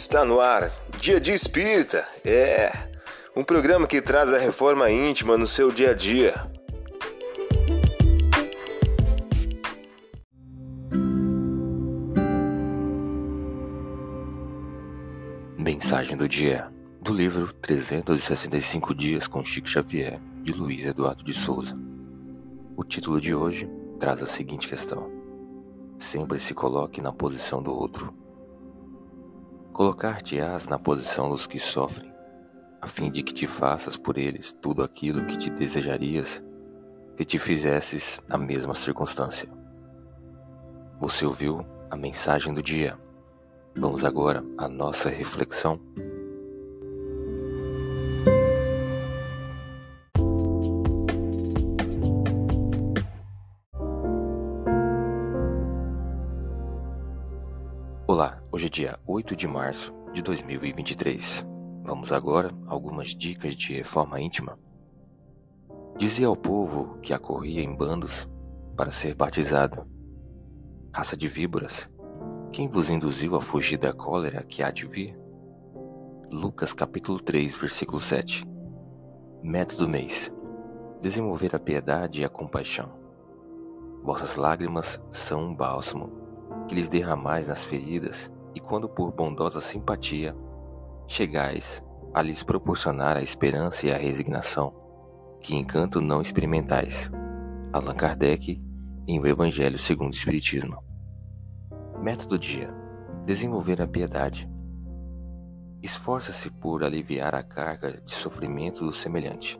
Está no ar, Dia de Espírita. É um programa que traz a reforma íntima no seu dia a dia. Mensagem do dia do livro 365 Dias com Chico Xavier, de Luiz Eduardo de Souza. O título de hoje traz a seguinte questão: Sempre se coloque na posição do outro. Colocar-te-ás na posição dos que sofrem, a fim de que te faças por eles tudo aquilo que te desejarias que te fizesses na mesma circunstância. Você ouviu a mensagem do dia. Vamos agora à nossa reflexão. Olá, hoje é dia 8 de março de 2023. Vamos agora algumas dicas de reforma íntima. Dizia ao povo que acorria em bandos para ser batizado. Raça de víboras, quem vos induziu a fugir da cólera que há de vir? Lucas capítulo 3, versículo 7. Método mês. Desenvolver a piedade e a compaixão. Vossas lágrimas são um bálsamo que lhes derramais nas feridas, e quando por bondosa simpatia chegais a lhes proporcionar a esperança e a resignação, que encanto não experimentais. Allan Kardec, em O Evangelho segundo o Espiritismo. Método dia: desenvolver a piedade. Esforça-se por aliviar a carga de sofrimento do semelhante.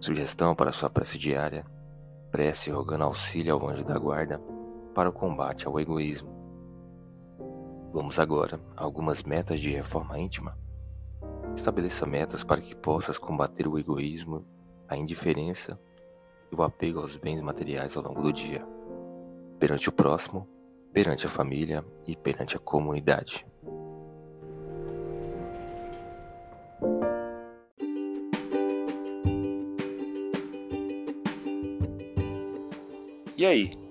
Sugestão para sua prece diária: prece rogando auxílio ao anjo da guarda para o combate ao egoísmo. Vamos agora a algumas metas de reforma íntima. Estabeleça metas para que possas combater o egoísmo, a indiferença e o apego aos bens materiais ao longo do dia, perante o próximo, perante a família e perante a comunidade. E aí,